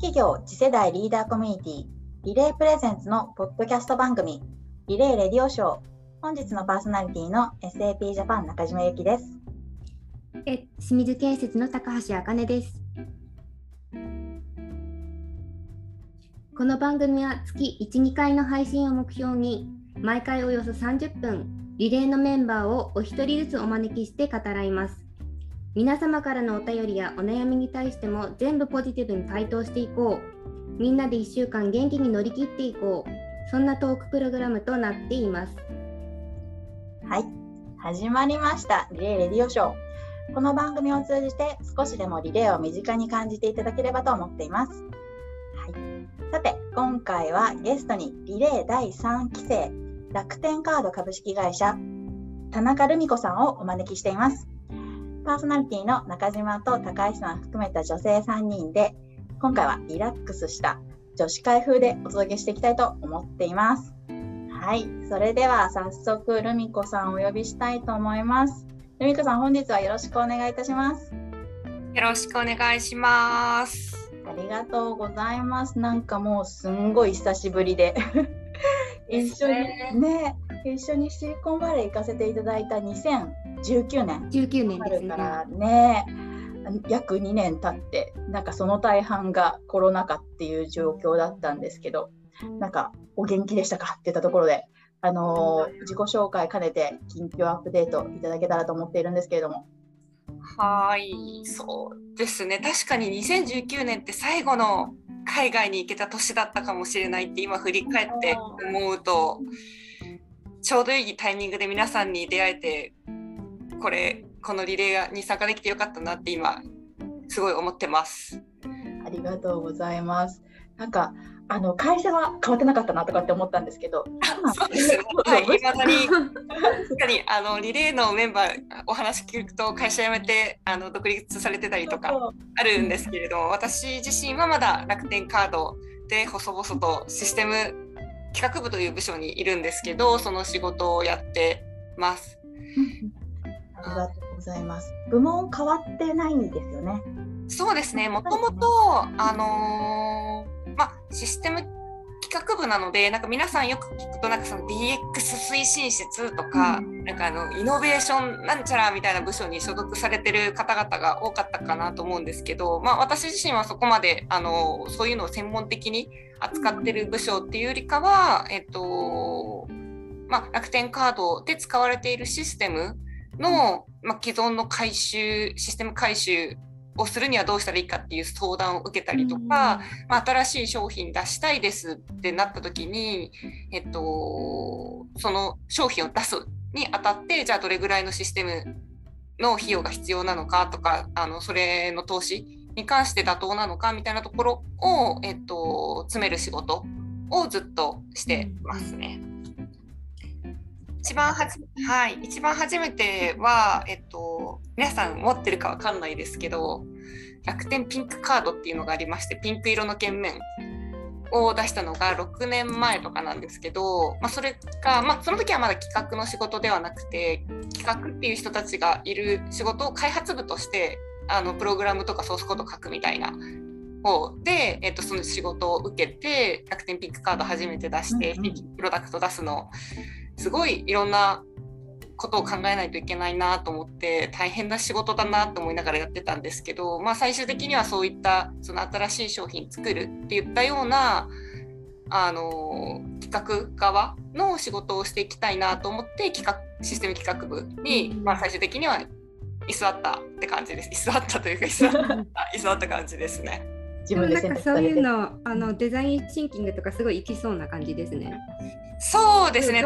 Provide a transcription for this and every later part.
企業次世代リーダーコミュニティリレープレゼンツのポッドキャスト番組リレーレディオショー。本日のパーソナリティの SAP ジャパン中島由紀です。え清水建設の高橋茜です。この番組は月1、2回の配信を目標に毎回およそ30分リレーのメンバーをお一人ずつお招きして語らいます。皆様からのお便りやお悩みに対しても全部ポジティブに回答していこう。みんなで1週間元気に乗り切っていこう。そんなトークプログラムとなっています。はい、始まりました。リレーレディオショー。この番組を通じて少しでもリレーを身近に感じていただければと思っています。はい、さて、今回はゲストにリレー第3期生楽天カード株式会社田中留美子さんをお招きしています。パーソナリティの中島と高橋さん含めた女性3人で、今回はリラックスした女子会風でお届けしていきたいと思っています。はい、それでは早速、ルミ子さんをお呼びしたいと思います。ルミ子さん、本日はよろしくお願いいたします。よろしくお願いします。ありがとうございます。なんかもうすんごい久しぶりで 一緒にね一緒にシリコンバレー行かせていただいた2019年。19年ですね。からね。約2年経ってなんかその大半がコロナ禍っていう状況だったんですけどなんかお元気でしたかって言ったところであのー、自己紹介兼ねて近況アップデートいただけたらと思っているんですけれども。はい。そうですね。確かに2019年って最後の海外に行けた年だったかもしれないって今振り返って思うとちょうどいいタイミングで皆さんに出会えてこれこのリレーに参加できてよかったなって今すごい思ってます。ありがとうございます。なんかあの会社は変わってなかったなとかって思ったんですけど、そうですね。はい、未だに確かにあのリレーのメンバーお話聞くと会社辞めてあの独立されてたりとかあるんですけれども、私自身はまだ楽天カードで細々とシステム企画部という部署にいるんですけど、その仕事をやってます。ありがとうございます。部門変わってないんですよね。そうですね。もともとあのーまあ、システム企画部なのでなんか皆さんよく聞くとなんかその DX 推進室とか、うん、なんかあのイノベーションなんちゃらみたいな部署に所属されてる方々が多かったかなと思うんですけど、まあ、私自身はそこまであのそういうのを専門的に扱ってる部署っていうよりかは、えっとまあ、楽天カードで使われているシステムの、まあ、既存の回収システム回収をするにはどうしたらいいかっていう相談を受けたりとか、まあ、新しい商品出したいですってなった時に、えっと、その商品を出すにあたってじゃあどれぐらいのシステムの費用が必要なのかとかあのそれの投資に関して妥当なのかみたいなところを、えっと、詰める仕事をずっとしてますね。一番はじ、はい、一番初めては、えっと、皆さん持ってるかわかんないですけど、楽天ピンクカードっていうのがありまして、ピンク色の券面を出したのが6年前とかなんですけど、まあ、それが、まあ、その時はまだ企画の仕事ではなくて、企画っていう人たちがいる仕事を開発部として、あのプログラムとかソースコード書くみたいな方で、えっと、その仕事を受けて楽天ピンクカード初めて出して、プロダクト出すのすごいいろんなことを考えないといけないなと思って大変な仕事だなと思いながらやってたんですけど、まあ、最終的にはそういったその新しい商品作るっていったようなあの企画側の仕事をしていきたいなと思って企画システム企画部に、まあ、最終的には居座ったって感じです。居座ったというか居座った 居座った感じですね。自分でなんかそういうのあのデザインシンキングとかすごいいきそうな感じですね。そうですね。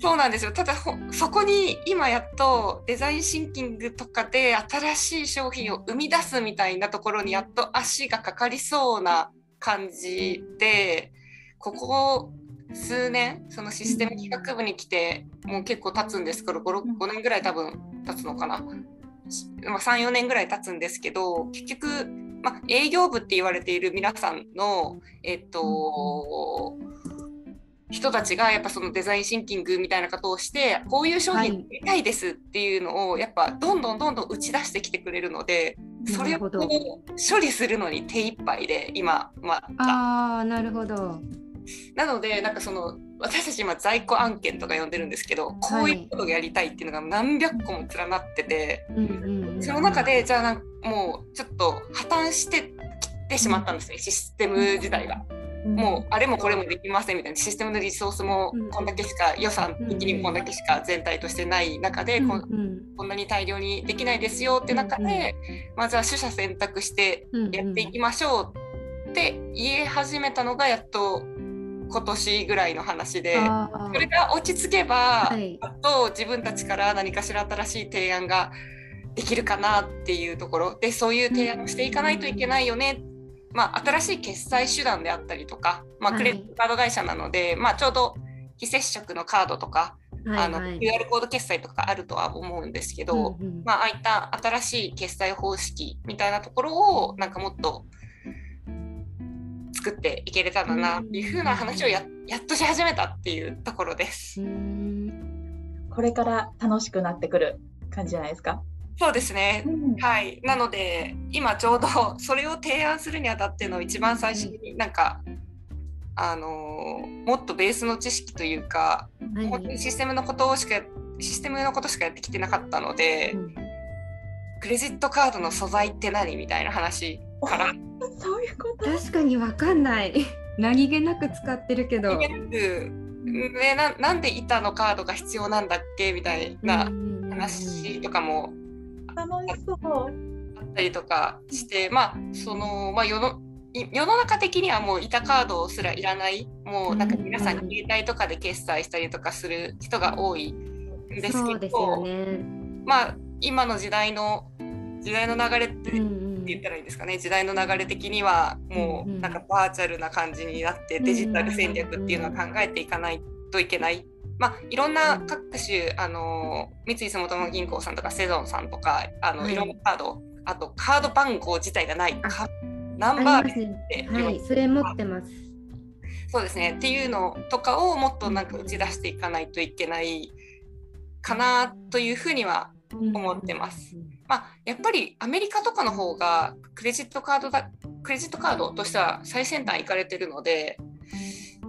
そうなんですよ。ただそこに今やっとデザインシンキングとかで新しい商品を生み出すみたいなところにやっと足がかかりそうな感じで、ここ数年そのシステム企画部に来てもう結構経つんですけど 5, 5年ぐらい多分経つのかな。まあ、34年ぐらい経つんですけど結局まあ、営業部って言われている皆さんの、えっと、人たちがやっぱそのデザインシンキングみたいなことをしてこういう商品売りたいですっていうのをやっぱどんどんどんどん打ち出してきてくれるので、それを処理するのに手一杯で今まああなるほど。なのでなんかその私たち今在庫案件とか呼んでるんですけどこういうことがやりたいっていうのが何百個も連なってて、その中でじゃあなんもうちょっと破綻してきてしまったんですね、システム自体が。もうあれもこれもできませんみたいなシステムのリソースもこんだけしか予算的にもこんだけしか全体としてない中でこんなに大量にできないですよって中でまずは取捨選択してやっていきましょうって言い始めたのがやっと今年ぐらいの話でそれが落ち着けば、はい、と自分たちから何かしら新しい提案ができるかなっていうところ。でそういう提案をしていかないといけないよね。まあ、新しい決済手段であったりとか、まあ、クレジットカード会社なので、はい、まあ、ちょうど非接触のカードとか、はいはい、あの QR コード決済とかあるとは思うんですけど、うんうん、まあ、ああいった新しい決済方式みたいなところをなんかもっと作っていけれたらなっていうふうな話をややっとし始めたっていうところです。これから楽しくなってくる感じじゃないですか？そうですね、うん、はい。なので今ちょうど それを提案するにあたっての一番最初になんか、あのもっとベースの知識というか、はい、本当にシステムのことをしかシステムのことしかやってきてなかったので、うん、クレジットカードの素材って何？みたいな話から。そういうこと？確かに分かんない。何気なく使ってるけど。ね、ななんで板のカードが必要なんだっけみたいな話とかも。楽しそう。あったりとかしてまあそのまあ世の世の中的にはもう板カードすらいらない。もうなんか皆さん携帯とかで決済したりとかする人が多いんですけど、ね、まあ今の時代の時代の流れって言ったらいいんですかね。時代の流れ的にはもうなんかバーチャルな感じになってデジタル戦略っていうのは考えていかないといけない。まあ、いろんな各種あの三井住友銀行さんとかセゾンさんとかあの、い、ろんなカードあとカード番号自体がない。ナンバーで、はい、それ持ってます。そうですね。っていうのとかをもっとなんか打ち出していかないといけないかなというふうには思ってます。まあ、やっぱりアメリカとかの方がクレジットカードだクレジットカードとしては最先端行かれてるので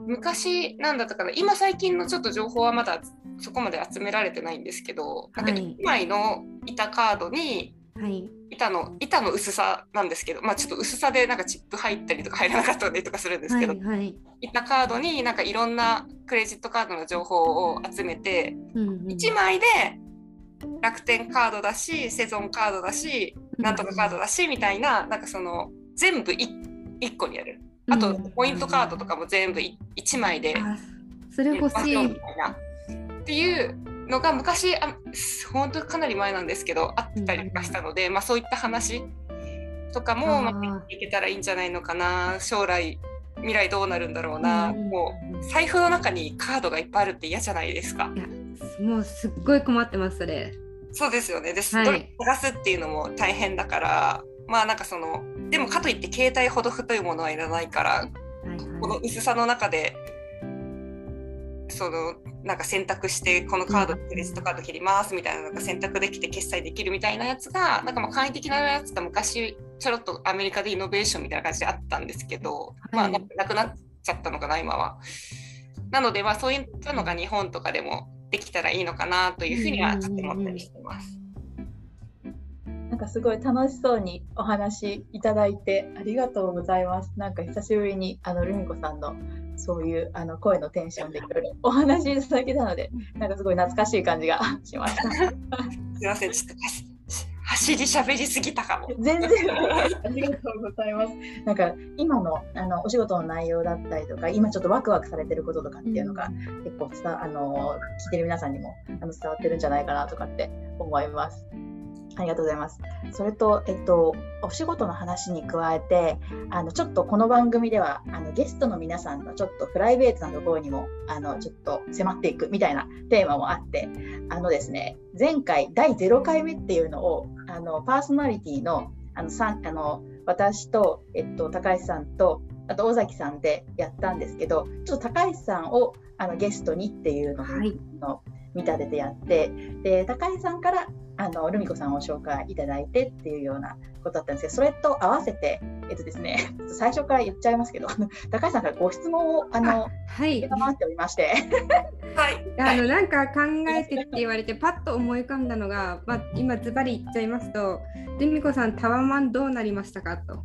昔なんだったかな今最近のちょっと情報はまだそこまで集められてないんですけど、はい、なんか1枚の板カードに、はい、板の板の薄さなんですけど、まあ、ちょっと薄さでなんかチップ入ったりとか入らなかったりとかするんですけど、はいはい、板カードになんかいろんなクレジットカードの情報を集めて、うんうん、1枚で楽天カードだしセゾンカードだしなんとかカードだしみたいななんかその全部 1, 1個にやる。あとポイントカードとかも全部1枚でそれ欲しい。みたいな。っていうのが昔あ本当かなり前なんですけどあったりとかしたので、まあ、そういった話とかもまあ、いけたらいいんじゃないのかな。将来未来どうなるんだろうな、うん、もう財布の中にカードがいっぱいあるって嫌じゃないですか。もうすっごい困ってますそれ。そうですよね。で、はい、探すっていうのも大変だからまあなんかそのでもかといって携帯ほど太いものはいらないから、はいはい、この薄さの中でそのなんか選択してこのカードクレジットカード切りますみたいなのが選択できて決済できるみたいなやつがなんかまあ簡易的なやつが昔ちょろっとアメリカでイノベーションみたいな感じであったんですけど、はい、まあなくなっちゃったのかな今は。なのでまあそういったのが日本とかでもできたらいいのかなというふうにはちょっと思ったりしてます。なんかすごい楽しそうにお話いただいてありがとうございます。なんか久しぶりにあのルミ子さんのそういうあの声のテンションでいろいろお話いただけたので、なんかすごい懐かしい感じがしました。すみません、ちょっと走り喋りすぎたかも。全然 ありがとうございます。なんか今のあのお仕事の内容だったりとか、今ちょっとワクワクされてることとかっていうのが、結構伝あの聞いてる皆さんにもあの伝わってるんじゃないかなとかって思います。ありがとうございます。それと、えっと、お仕事の話に加えて、あのちょっとこの番組ではあのゲストの皆さんのちょっとプライベートなところにもあのちょっと迫っていくみたいなテーマもあって、あのですね、前回第0回目っていうのをあのパーソナリティのあのさあの私と、えっと、高橋さんとあと尾崎さんでやったんですけど、ちょっと高橋さんをあのゲストにっていうのを、はい、の見立ててやってで高井さんからあのルミ子さんを紹介いただいてっていうようなことだったんですけどそれと合わせて、えっとですね、最初から言っちゃいますけど高橋さんからご質問をあのはい承っておりましてはい。あのなんか考えてって言われてパッと思い浮かんだのが、まあ、今ズバリ言っちゃいますと「ルミ子さんタワマンどうなりましたか?」と。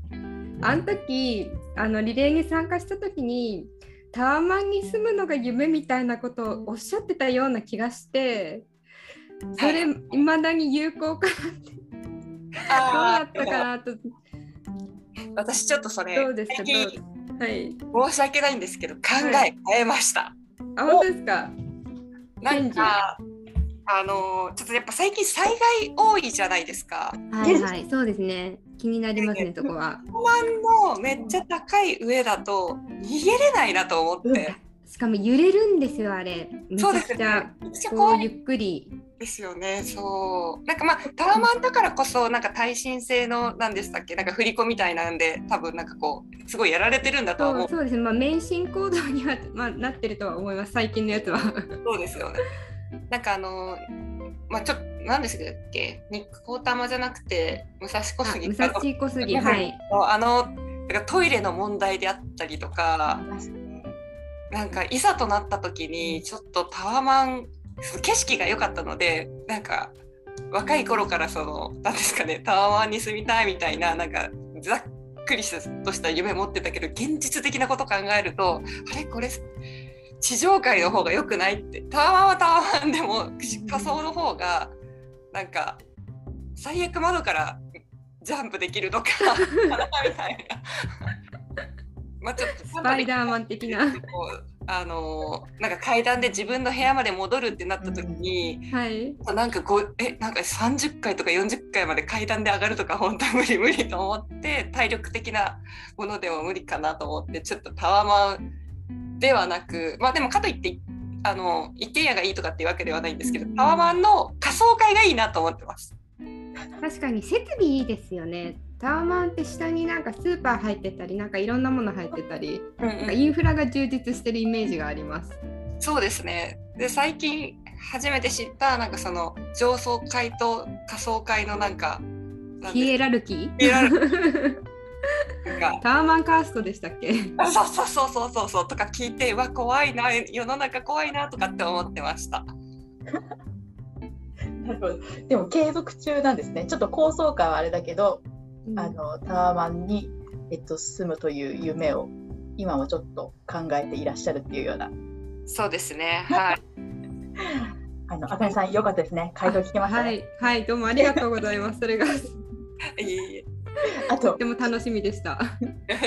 あの時あのリレーに参加した時にタワマンに住むのが夢みたいなことをおっしゃってたような気がしてそれいまだに有効かなって。どうだったかなと。私ちょっとそれどうですかはい。申し訳ないんですけど考え変えました。あ本当ですか？なんかあのちょっとやっぱ最近災害多いじゃないですか。はいはいそうですね気になりますねそこは5万のめっちゃ高い上だと逃げれないなと思って。しかも揺れるんですよあれめちそうですゃくちゃこうゆっくりですよね。そう。なんかまあタワマンだからこそなんか耐震性の何でしたっけ？なんか振り子みたいなんで多分なんかこうすごいやられてるんだとは思う。そうそうですねまあ免震行動には、まあ、なってるとは思います最近のやつはそうですよね。なんかあのまあちょっと何ですっけ？ニックコータマじゃなくて武蔵小あ杉武蔵小杉はい。あのなんかトイレの問題であったりとかなんかいざとなった時にちょっとタワマン景色が良かったのでなんか若い頃からその何ですかねタワマンに住みたいみたいななんかざっくりとした夢持ってたけど現実的なこと考えるとあれ？これ？地上界の方が良くないって。タワマンはタワマンでも仮想の方がなんか最悪窓からジャンプできるとかみたいな。まあちょっとスパイダーマン的な。あのなんか階段で自分の部屋まで戻るってなった時に、はい。なんかこうえなんか30回とか40回まで階段で上がるとか本当無理無理と思って体力的なものでも無理かなと思ってちょっとタワマンではなくまあでもかといってあの一軒家がいいとかっていうわけではないんですけどタワマンの仮想会がいいなと思ってます。確かに設備いいですよね。タワマンって下になんかスーパー入ってたりなんかいろんなもの入ってたりうんなんかインフラが充実してるイメージがあります。そうですね。で最近初めて知ったなんかその上層階と下層階のなんかヒでエラルキー？ヒエラルなんかタワマンカーストでしたっけ？あそうそうそうそうそうそうとか聞いてうわ怖いな世の中怖いなとかって思ってました。なるほどでも継続中なんですねちょっと高層階はあれだけど、あのタワマンに、えっと、住むという夢を今もちょっと考えていらっしゃるっていうようなそうですね。はい。あの、あかねさん、よかったですね。回答聞けました、ね。はいはいどうもありがとうございますそれがといえいえあとて、も楽しみでした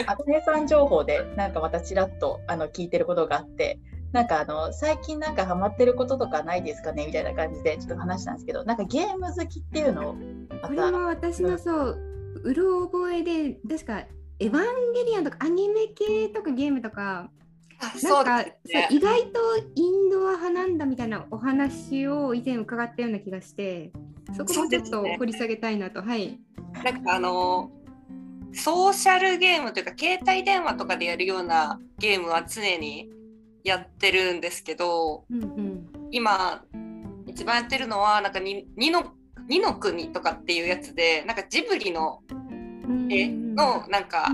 あかねさん情報で、なんかまたちらっとあの聞いてることがあって。なんかあの最近なんかハマってることとかないですかねみたいな感じでちょっと話したんですけどなんかゲーム好きっていうのをまたこれは私のそううろ覚えで確かエヴァンゲリアンとかアニメ系とかゲームとかあなそうんかですね。意外とインドア派なんだみたいなお話を以前伺ったような気がしてそこもちょっと掘り下げたいなと、はい。なんかあのソーシャルゲームというか携帯電話とかでやるようなゲームは常にやってるんですけどうんうん。今一番やってるのはなんかに二の二の国とかっていうやつでなんかジブリのうん。絵のなんか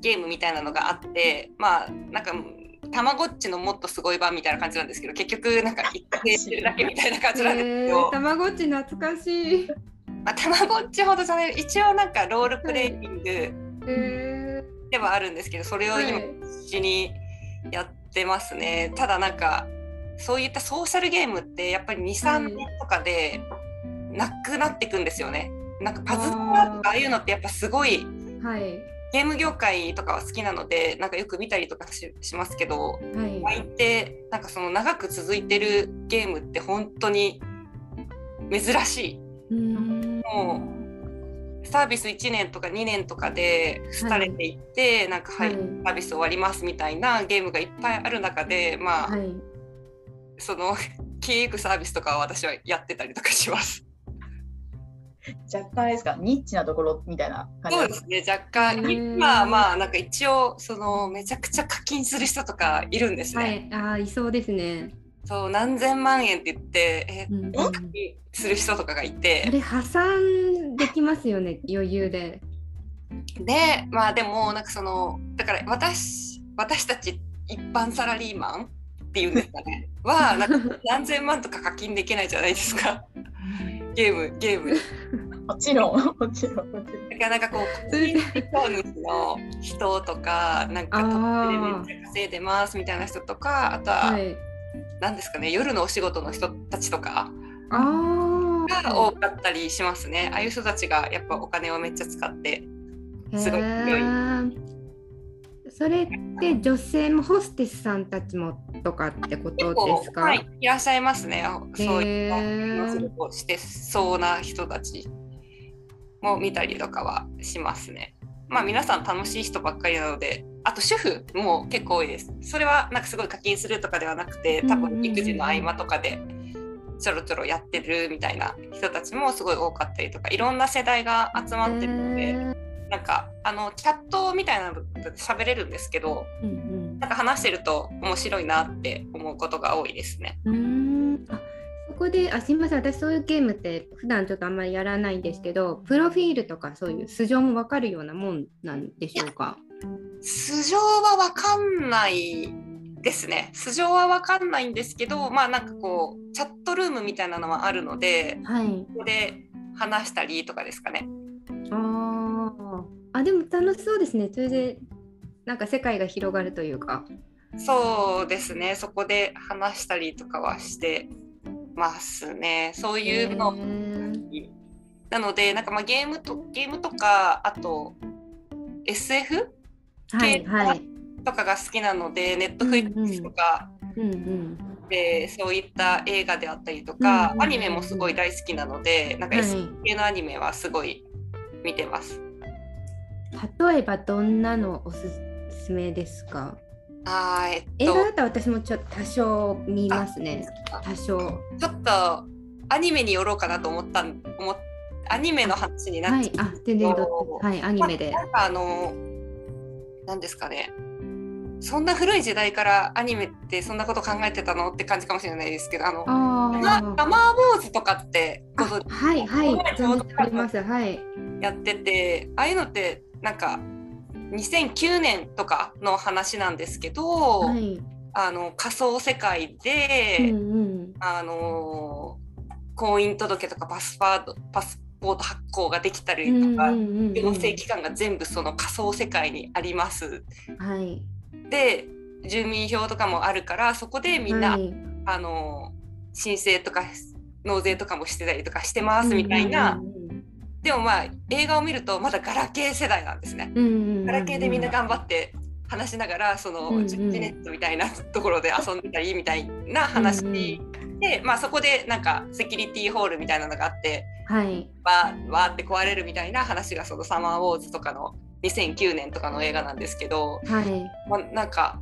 ゲームみたいなのがあってまあなんかたまごっちのもっとすごい版みたいな感じなんですけど結局なんか一回してるだけみたいな感じなんですけえどー、、たまごっち懐かしい。まあ、たまごっちほどじゃない一応なんかロールプレイングえではあるんですけどそれを今はい。必死にやってますね、ただなんかそういったソーシャルゲームってやっぱり23年とかでなくなっていくんですよね。なんかパズドラとかああいうのってやっぱすごいー、はいゲーム業界とかは好きなのでなんかよく見たりとかししますけどはい。相手なんかその長く続いてるゲームって本当に珍しい。うんもうサービス1年とか2年とかで廃れていって、なんかはい、はいサービス終わりますみたいなゲームがいっぱいある中でまあ、はい。その 消えゆくサービスとかは私はやってたりとかします。若干ですかニッチなところみたいな感じ？そうですね若干今まあなんか一応そのめちゃくちゃ課金する人とかいるんですね。はい。ああ、いそうですね。そう何千万円って言ってえうんうんする人とかがいあてれ破産できますよね余裕で。でまあでもなんかそのだから私私たち一般サラリーマンっていうんですかねはなんか 何千万とか課金できないじゃないですか ゲームゲーム。もちろん、もちろん。もちろんだからなんかこうそれで個人事業主の人とかなんかトップでめっちゃ稼いでますみたいな人とかあとははい。何ですかね夜のお仕事の人たちとかあが多かったりしますねああいう人たちがやっぱお金をめっちゃ使ってあ。すごい強いそれって女性もホステスさんたちもとかってことですか？はい、いらっしゃいますね。そういへったー。お仕事をしてそうな人たちも見たりとかはしますね。まあ皆さん楽しい人ばっかりなのであと主婦も結構多いです。それはなんかすごい課金するとかではなくて多分育児の合間とかでちょろちょろやってるみたいな人たちもすごい多かったりとかいろんな世代が集まってるので、なんかあのチャットみたいなので喋れるんですけどうんなんか話してると面白いなって思うことが多いですね。うん。あそこであすみません私そういうゲームって普段ちょっとあんまりやらないんですけどプロフィールとかそういう素性もわかるようなもんなんでしょうか？素性はわかんないですね。素性はわかんないんですけど、まあなんかこうチャットルームみたいなのはあるので、はい。ここで話したりとかですかね。あーあでも楽しそうですね。それでなんか世界が広がるというか。そうですね。そこで話したりとかはしてますね。そういうのなので、なんかまあゲームとゲームとかあと SF はいはい。とかが好きなので、ネットフリックスとか。うんうん。でそういった映画であったりとうんか、うんうんアニメもすごい大好きなのでなんかはい S 系のアニメはすごい見てます。例えばどんなのおすすめですか？あーえっ映画だとったら私もちょっと多少見ますね。あ多少。ちょっとアニメによろうかなと思ったん思っアニメの話になっちゃう、はい、あ、全然どはい、アニメで。なんかあのなんですかねそんな古い時代からアニメってそんなこと考えてたのって感じかもしれないですけどあのあガガマーボーズとかってご存知あ、はいはい、存じております。はい。やっててああいうのってなんか2009年とかの話なんですけど、はい。あの仮想世界で、うんうん。あの婚姻届とかパスパートパスポート発行ができたりとか、うんうんうんうん行政機関が全部その仮想世界にあります。はい。で住民票とかもあるからそこでみんな、はいあの申請とか納税とかもしてたりとかしてますみたいな、でもまあ映画を見るとまだガラケー世代なんですね。ガラケーでみんな頑張って話しながらそのジネットみたいなところで遊んでたりみたいな話うんで、まあ、そこでなんかセキュリティホールみたいなのがあってはい。わーわーって壊れるみたいな話がその「サマーウォーズ」とかの2009年とかの映画なんですけど、はい。まあ、なんか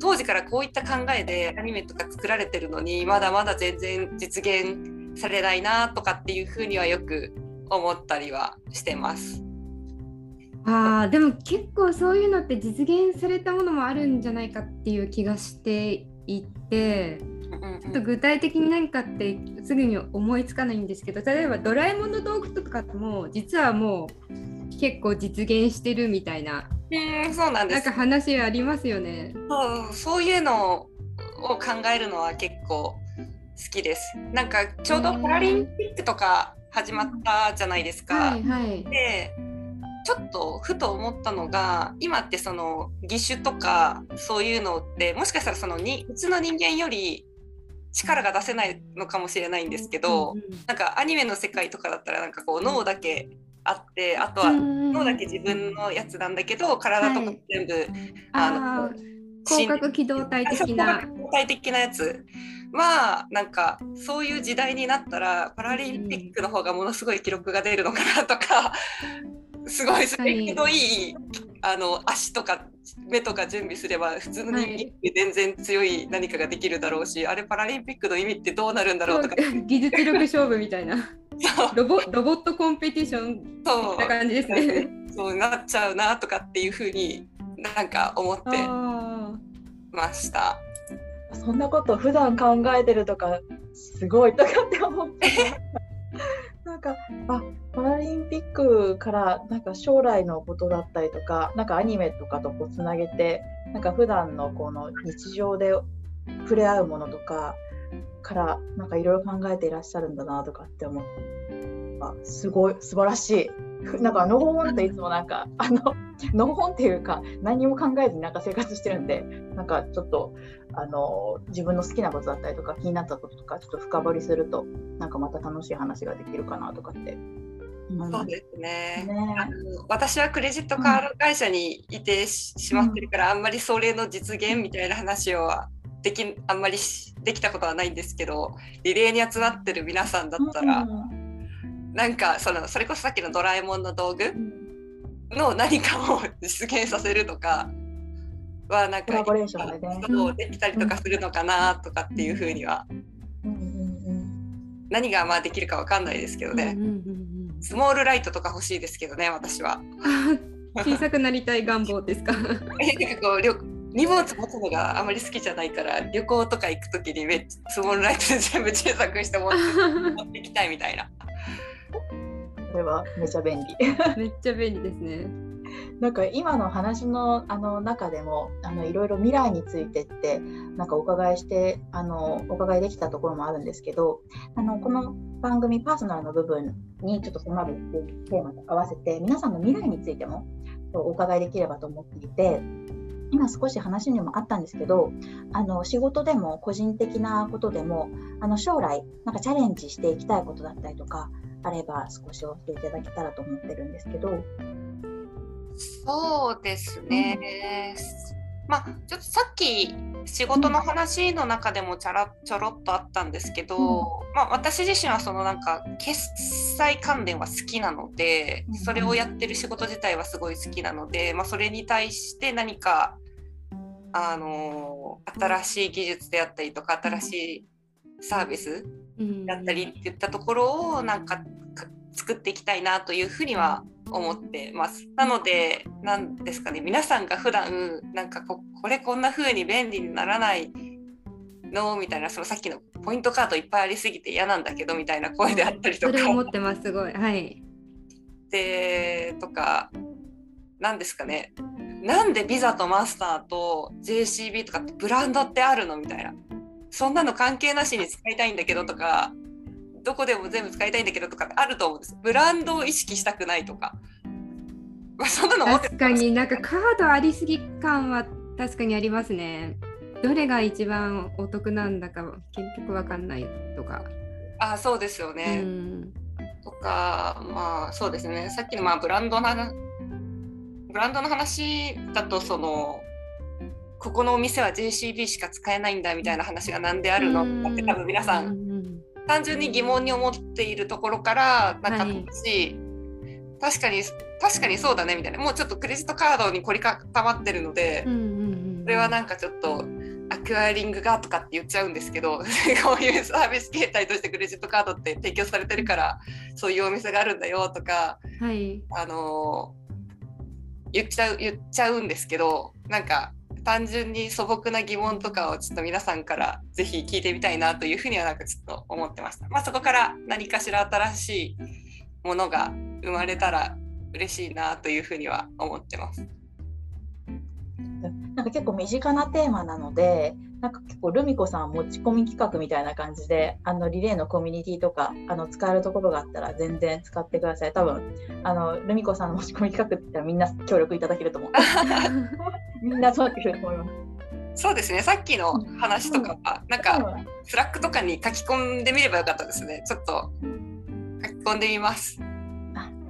当時からこういった考えでアニメとか作られてるのにまだまだ全然実現されないなとかっていうふうにはよく思ったりはしてます。ああ、でも結構そういうのって実現されたものもあるんじゃないかっていう気がしていて、ちょっと具体的に何かってすぐに思いつかないんですけど、例えばドラえもんの道具とかも実はもう結構実現してるみたいな、うんそうなんですなんか話ありますよね。そうそういうのを考えるのは結構好きです。なんかちょうどパラリンピックとか始まったじゃないですか。はいはい。でちょっとふと思ったのが今ってその義手とかそういうのってもしかしたらそのに普通の人間より力が出せないのかもしれないんですけど、うんうんなんかアニメの世界とかだったらなんかこう脳だけあってあとは脳だけ自分のやつなんだけど体とか全部、あー広角機動体的な。的なやつはなんかそういう時代になったらパラリンピックの方がものすごい記録が出るのかなとかすごいスペックのいいあの足とか目とか準備すれば普通の人間って全然強い何かができるだろうし、あれパラリンピックの意味ってどうなるんだろうとか。技術力勝負みたいな。ロボロボットコンペティションそう。な感じですね。そうなっちゃうなとかっていうふうになんか思ってあました。そんなこと普段考えてるとかすごいとかって思ってなんかあパラリンピックからなんか将来のことだったりとかなんかアニメとかとこうつなげてなんか普段のこの日常で触れ合うものとかからなんかいろいろ考えていらっしゃるんだなとかって思ってすごい素晴らしい。なんかのほほんといつもなんか あののほほんっていうか何も考えずになんか生活してるんでなんかちょっとあの自分の好きなことだったりとか気になったこととかちょっと深掘りするとなんかまた楽しい話ができるかなとかってそうですね、ね、あの私はクレジットカード会社にいてしまってるから、うん、あんまりそれの実現みたいな話をできあんまりできたことはないんですけどリレーに集まってる皆さんだったら、うん、なんかそのそれこそさっきの「ドラえもん」の道具？の何かを実現させるとかはなんかそうできたりとかするのかなとかっていうふうには、何がまあできるかわかんないですけどね。スモールライトとか欲しいですけどね私は。小さくなりたい願望ですか？荷物持つのがあまり好きじゃないから旅行とか行く時にめっちゃスモールライトで全部小さくして持っていきたいみたいな。これはめっちゃ便利。めっちゃ便利ですね。なんか今の話のあの中でもあのいろいろ未来についてってなんかお伺いしてあのお伺いできたところもあるんですけどあのこの番組パーソナルの部分にちょっと迫るっていうテーマと合わせて皆さんの未来についてもお伺いできればと思っていて今少し話にもあったんですけどあの仕事でも個人的なことでもあの将来なんかチャレンジしていきたいことだったりとかあれば少し教えていただけたらと思ってるんですけど。そうですね、うん、まあちょっとさっき仕事の話の中でもちゃらちょろっとあったんですけど、うん、まあ、私自身はそのなんか決済関連は好きなのでそれをやってる仕事自体はすごい好きなので、まあ、それに対して何かあの新しい技術であったりとか新しいサービスだったりっていったところをなんか作っていきたいなというふうには思ってます。なので何ですかね皆さんが普段なんかここれこんな風に便利にならないの？みたいなそのさっきのポイントカードいっぱいありすぎて嫌なんだけどみたいな声であったりとか。それ思ってますすごい。はい。でとか何ですかねなんでビザとマスターと JCB とかってブランドってあるの？みたいなそんなの関係なしに使いたいんだけどとかどこでも全部使いたいんだけどとかあると思うんです。ブランドを意識したくないとか、まあ、そんなの確かになんかカードありすぎ感は確かにありますね。どれが一番お得なんだか結局わかんないとか。あそうですよね、うん、とかまあそうですね。さっきのまあブランドなブランドの話だとそのここのお店は JCB しか使えないんだみたいな話が何であるのって多分皆さん単純に疑問に思っているところからなんか私、はい、確かに確かにそうだねみたいなもうちょっとクレジットカードに凝り固まってるので、それはなんかちょっとアクアリングがとかって言っちゃうんですけど こういうサービス形態としてクレジットカードって提供されてるからそういうお店があるんだよとか、はい、あの言っちゃう言っちゃうんですけどなんか単純に素朴な疑問とかをちょっと皆さんからぜひ聞いてみたいなというふうにはなんかちょっと思ってました。まあ、そこから何かしら新しいものが生まれたら嬉しいなというふうには思ってます。なんか結構身近なテーマなのでなんか結構ルミ子さん持ち込み企画みたいな感じであのリレーのコミュニティとかあの使えるところがあったら全然使ってください。多分あのルミ子さんの持ち込み企画って言ったらみんな協力いただけると思う。みんな乗ってくると思います。そうですね。さっきの話とかは、うん、なんかスラックとかに書き込んでみればよかったですね。ちょっと書き込んでみますあ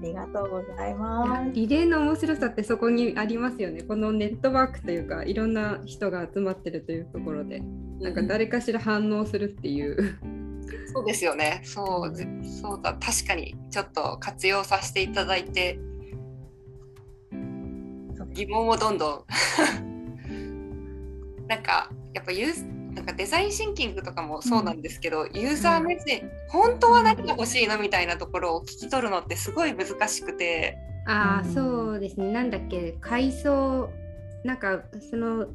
りがとうございます。リレーの面白さってそこにありますよね。このネットワークというか、いろんな人が集まってるというところで、なんか誰かしら反応するっていう。そうですよね。そう、そうだ、確かにちょっと活用させていただいて、疑問をどんどん なんかやっぱユーなんかデザインシンキングとかもそうなんですけど、うん、ユーザー目線、本当は何が欲しいのみたいなところを聞き取るのってすごい難しくて。ああ、そうですね。なんだっけ階層なんかその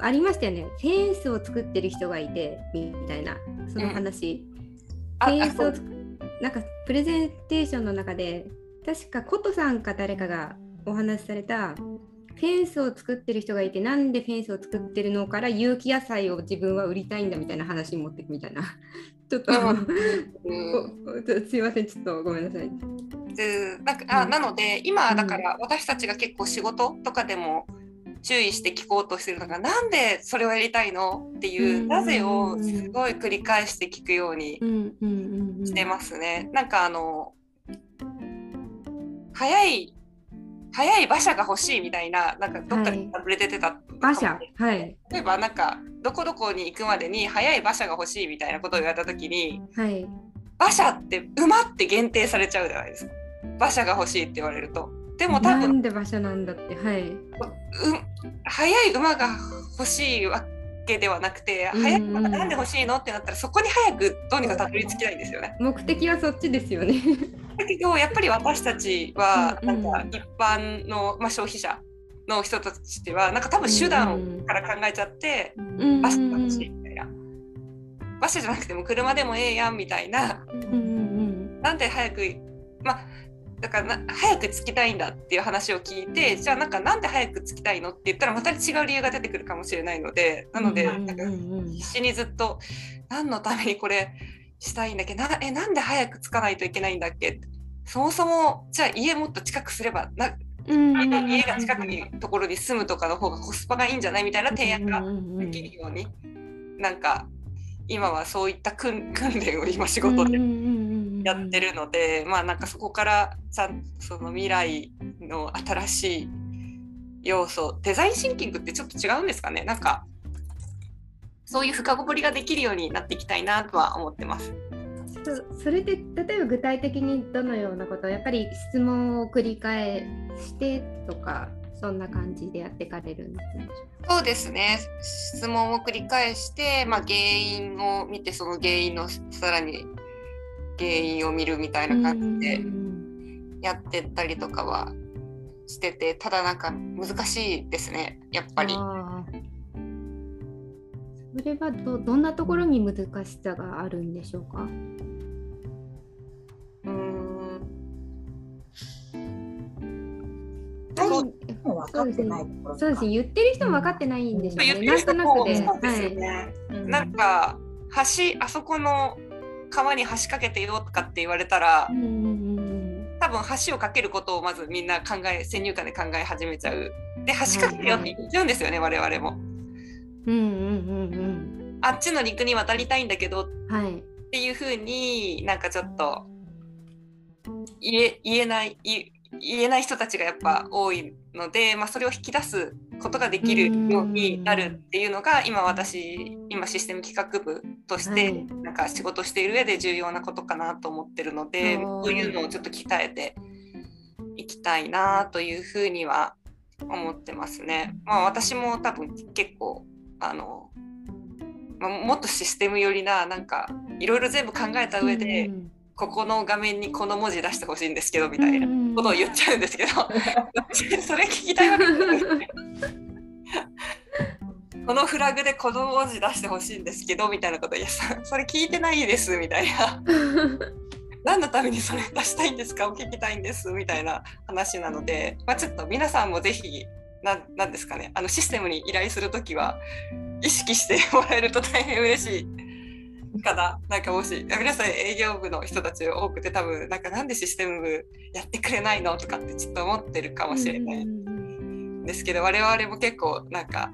ありましたよね。フェンスを作ってる人がいてみたいなその話、フェンスをなんかプレゼンテーションの中で確か琴さんか誰かがお話しされたフェンスを作ってる人がいてなんでフェンスを作ってるのから有機野菜を自分は売りたいんだみたいな話に持ってくみたいな。ちょっと、うん、すいません。ちょっとごめんなさい。なんかあなので今だから私たちが結構仕事とかでも注意して聞こうとしてるのがなんでそれをやりたいのっていう、なぜをすごい繰り返して聞くようにしてますね。なんかあの早い早い馬車が欲しいみたいななんかどっかで触れてた、馬車はい。例えばなんかどこどこに行くまでに早い馬車が欲しいみたいなことを言われた時に、はい、馬車って馬って限定されちゃうじゃないですか。馬車が欲しいって言われると。でも多分なんで馬車なんだってはい、う速い馬が欲しいわけではなくて、速い馬がなんで欲しいのってなったらそこに早くどうにかたどり着きたいんですよね。目的はそっちですよね。だけどやっぱり私たちはなんか一般の、まあ、消費者の人たちではなんか多分手段から考えちゃって、バスが欲しいみたいな。バスじゃなくても車でもええやんみたいな、なんで早くまあだから早く着きたいんだっていう話を聞いてじゃあなんかなんで早く着きたいのって言ったらまた違う理由が出てくるかもしれないのでなのでなんか必死にずっと何のためにこれしたいんだっけ？なえなんで早く着かないといけないんだっけ？そもそもじゃあ家もっと近くすればな家が近くにところに住むとかの方がコスパがいいんじゃない？みたいな提案ができるように。なんか今はそういった訓練を今仕事でやってるので、まあなんかそこからちゃんその未来の新しい要素デザインシンキングってちょっと違うんですかね？なんかそういう深掘りができるようになっていきたいなとは思ってます。そそれで例えば具体的にどのようなことやっぱり質問を繰り返してとかそんな感じでやっていかれるんですそうですね。質問を繰り返して、まあ、原因を見てその原因のさらに原因を見るみたいな感じでやってったりとかはしててただなんか難しいですねやっぱり。それはどどんなところに難しさがあるんでしょうか？うんそうですね。そうですね。言ってる人も分かってないんでしょうね。なんとなくで。はい。なんか橋あそこの川に橋かけてよとかって言われたら、多分橋を架けることをまずみんな考え先入観で考え始めちゃう。で橋かけてよって言っちゃうんですよね、我々も。うんうんうんうん、あっちの陸に渡りたいんだけど、はい、っていうふうになんかちょっと言え言えない言えない人たちがやっぱ多いので、まあ、それを引き出すことができるようになるっていうのが今私今システム企画部としてなんか仕事している上で重要なことかなと思ってるので、そういうのをちょっと鍛えていきたいなというふうには思ってますね。まあ、私も多分結構あの、まあ、もっとシステム寄りななんかいろいろ全部考えた上で、うん、ここの画面にこの文字出してほしいんですけどみたいな。ことを言っちゃうんですけど、それ聞きたいわけです このフラグでこの文字出してほしいんですけどみたいなこといや それ聞いてないですみたいな。何のためにそれ出したいんですか？を聞きたいんですみたいな話なので、まあ、ちょっと皆さんもぜひななんですかね。あのシステムに依頼する時は意識してもらえると大変嬉しいかな？なんかもし皆さん営業部の人たち多くて多分なんかなんでシステム部やってくれないのとかってちょっと思ってるかもしれないんですけど我々も結構なんか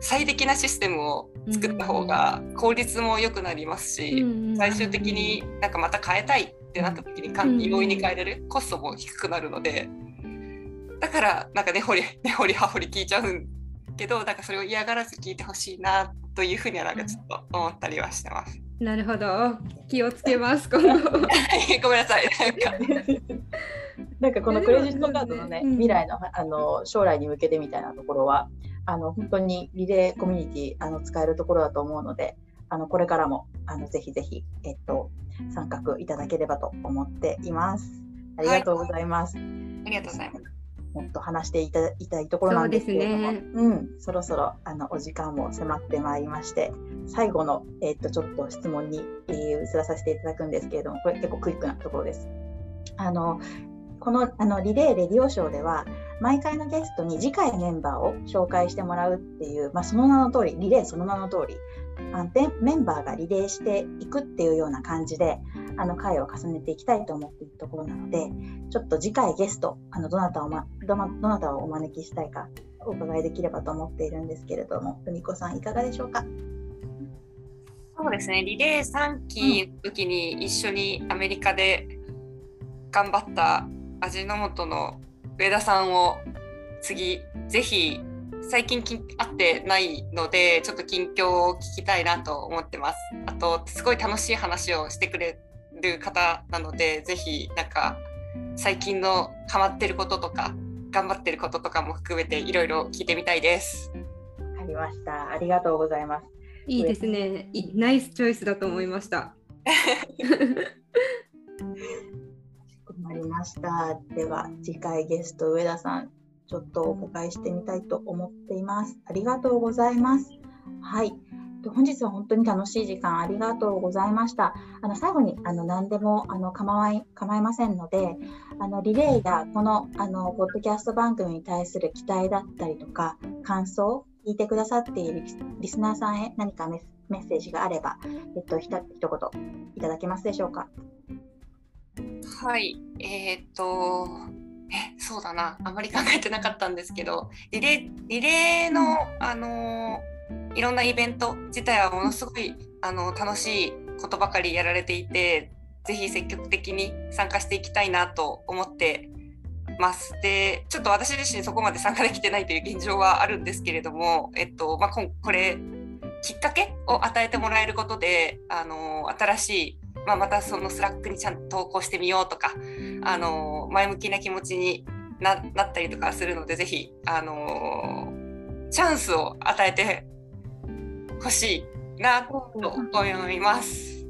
最適なシステムを作った方が効率も良くなりますし最終的になんかまた変えたいってなった時に容易に変えれるコストも低くなるので。だからなんか根掘り 根掘り葉掘り聞いちゃうんけどなんかそれを嫌がらず聞いてほしいなというふうにはなんかちょっと思ったりはしてます。なるほど気をつけます 今度 ごめんなさいなんかなんかこのクレジットカードのね、未来のあの将来に向けてみたいなところはあの本当にリレーコミュニティあの使えるところだと思うのであのこれからもあのぜひぜひ、えっと、参画いただければと思っています。ありがとうございます。はい、ありがとうございます。もっと話していたいたいところなんですけれども、ね、うん、そろそろあのお時間も迫ってまいりまして最後の、えー、っとちょっと質問に、えー、移らさせていただくんですけれどもこれ結構クイックなところです。あのこのあのリレーレディオショーでは毎回のゲストに次回メンバーを紹介してもらうっていう、まあ、その名の通りリレーその名の通りあでメンバーがリレーしていくっていうような感じであの回を重ねていきたいと思っているところなのでちょっと次回ゲストあのどなたを、ま、どどなたをお招きしたいかお伺いできればと思っているんですけれどもふみこさんいかがでしょうか？そうですね。リレー3期の時に一緒にアメリカで頑張った味の素の上田さんを次ぜひ最近会ってないのでちょっと近況を聞きたいなと思ってます。あとすごい楽しい話をしてくれる方なのでぜひなんか最近のハマってることとか頑張ってることとかも含めていろいろ聞いてみたいです。ありました。ありがとうございます。いいですね。ナイスチョイスだと思いました。まりました。では次回ゲスト上田さんちょっとお伺いしてみたいと思っています。ありがとうございます。はい。本日は本当に楽しい時間ありがとうございました。あの最後にあの何でもあの構い構いませんので、あのリレーやこのあのポッドキャスト番組に対する期待だったりとか感想、聞いてくださっているリスナーさんへ何かメッセージがあれば、えっとひと一言いただけますでしょうか？はい、えー、っと、え、そうだな、あまり考えてなかったんですけど、リレー、リレーの、あのいろんなイベント自体はものすごい、あの、楽しいことばかりやられていて、ぜひ積極的に参加していきたいなと思ってます。で、ちょっと私自身そこまで参加できてないという現状はあるんですけれども、えっと、まあ、ここれ、きっかけを与えてもらえることで、あの、新しいまあ、またそのスラックにちゃんと投稿してみようとか、あの前向きな気持ちになったりとかするのでぜひ、あのチャンスを与えてほしいなと思います。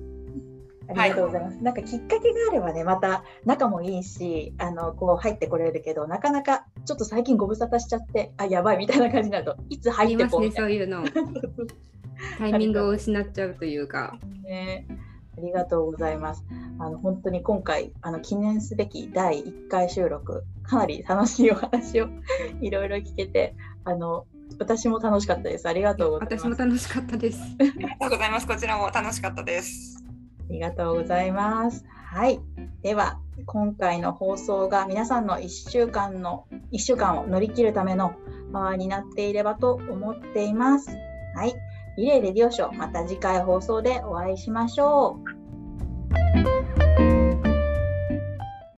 ありがとうございます。はい、なんかきっかけがあればね、また仲もいいし、あのこう入ってこれるけど、なかなかちょっと最近ご無沙汰しちゃって、あやばいみたいな感じになると、いつ入ってこうね、そういうの。タイミングを失っちゃうというか。ね、ありがとうございます。あの本当に今回あの記念すべき第1回収録かなり楽しいお話を いろいろ聞けてあの私も楽しかったです。ありがとうございます。私も楽しかったです。ありがとうございます。こちらも楽しかったです。ありがとうございます。はい。では今回の放送が皆さんの1週間の1週間を乗り切るための場になっていればと思っています。はい。リレーレディオショー、また次回放送でお会いしましょう。